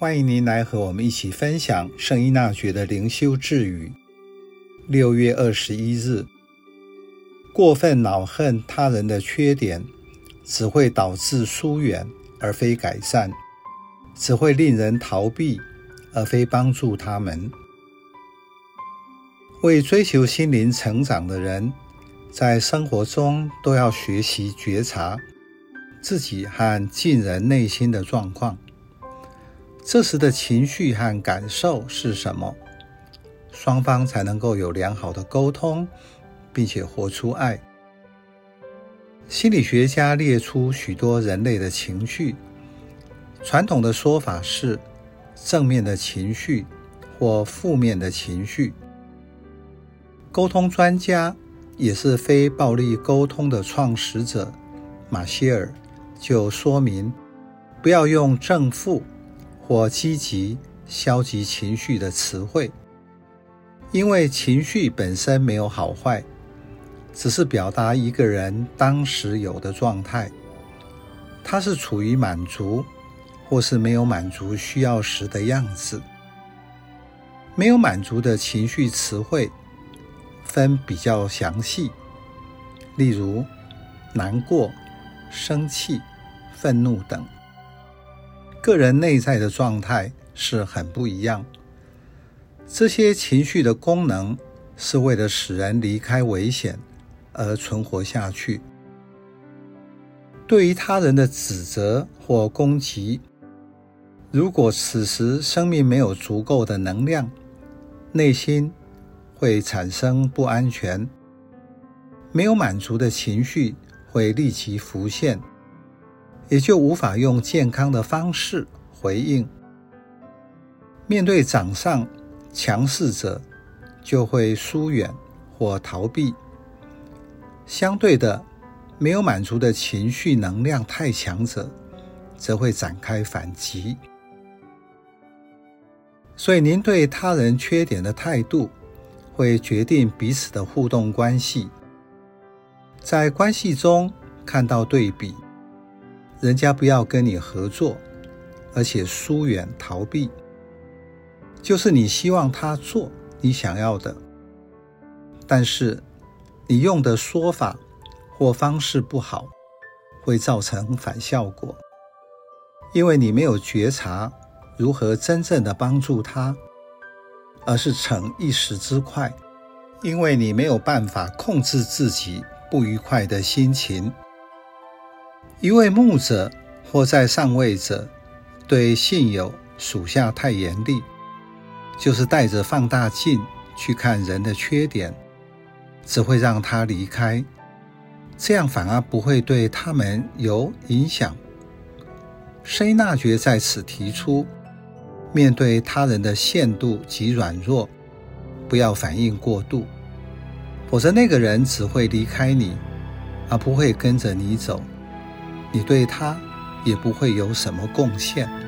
欢迎您来和我们一起分享圣依纳爵的灵修智语。六月二十一日，过分恼恨他人的缺点，只会导致疏远，而非改善；只会令人逃避，而非帮助他们。为追求心灵成长的人，在生活中都要学习觉察自己和近人内心的状况。这时的情绪和感受是什么？双方才能够有良好的沟通，并且活出爱。心理学家列出许多人类的情绪，传统的说法是正面的情绪或负面的情绪。沟通专家也是非暴力沟通的创始者马歇尔就说明，不要用正负或积极、消极情绪的词汇。因为情绪本身没有好坏，只是表达一个人当时有的状态。他是处于满足或是没有满足需要时的样子。没有满足的情绪词汇分比较详细，例如难过、生气、愤怒等。个人内在的状态是很不一样。这些情绪的功能是为了使人离开危险而存活下去。对于他人的指责或攻击，如果此时生命没有足够的能量，内心会产生不安全，没有满足的情绪会立即浮现，也就无法用健康的方式回应。面对掌上。强势者就会疏远或逃避，相对的，没有满足的情绪能量太强者，则会展开反击。所以，您对他人缺点的态度，会决定彼此的互动关系。在关系中看到对比，人家不要跟你合作，而且疏远逃避。就是你希望他做你想要的，但是你用的说法或方式不好，会造成反效果，因为你没有觉察如何真正的帮助他，而是逞一时之快，因为你没有办法控制自己不愉快的心情。一位牧者或在上位者对信友属下太严厉。就是带着放大镜去看人的缺点，只会让他离开，这样反而不会对他们有影响。圣依纳爵在此提出，面对他人的限度及软弱，不要反应过度，否则那个人只会离开你，而不会跟着你走，你对他也不会有什么贡献。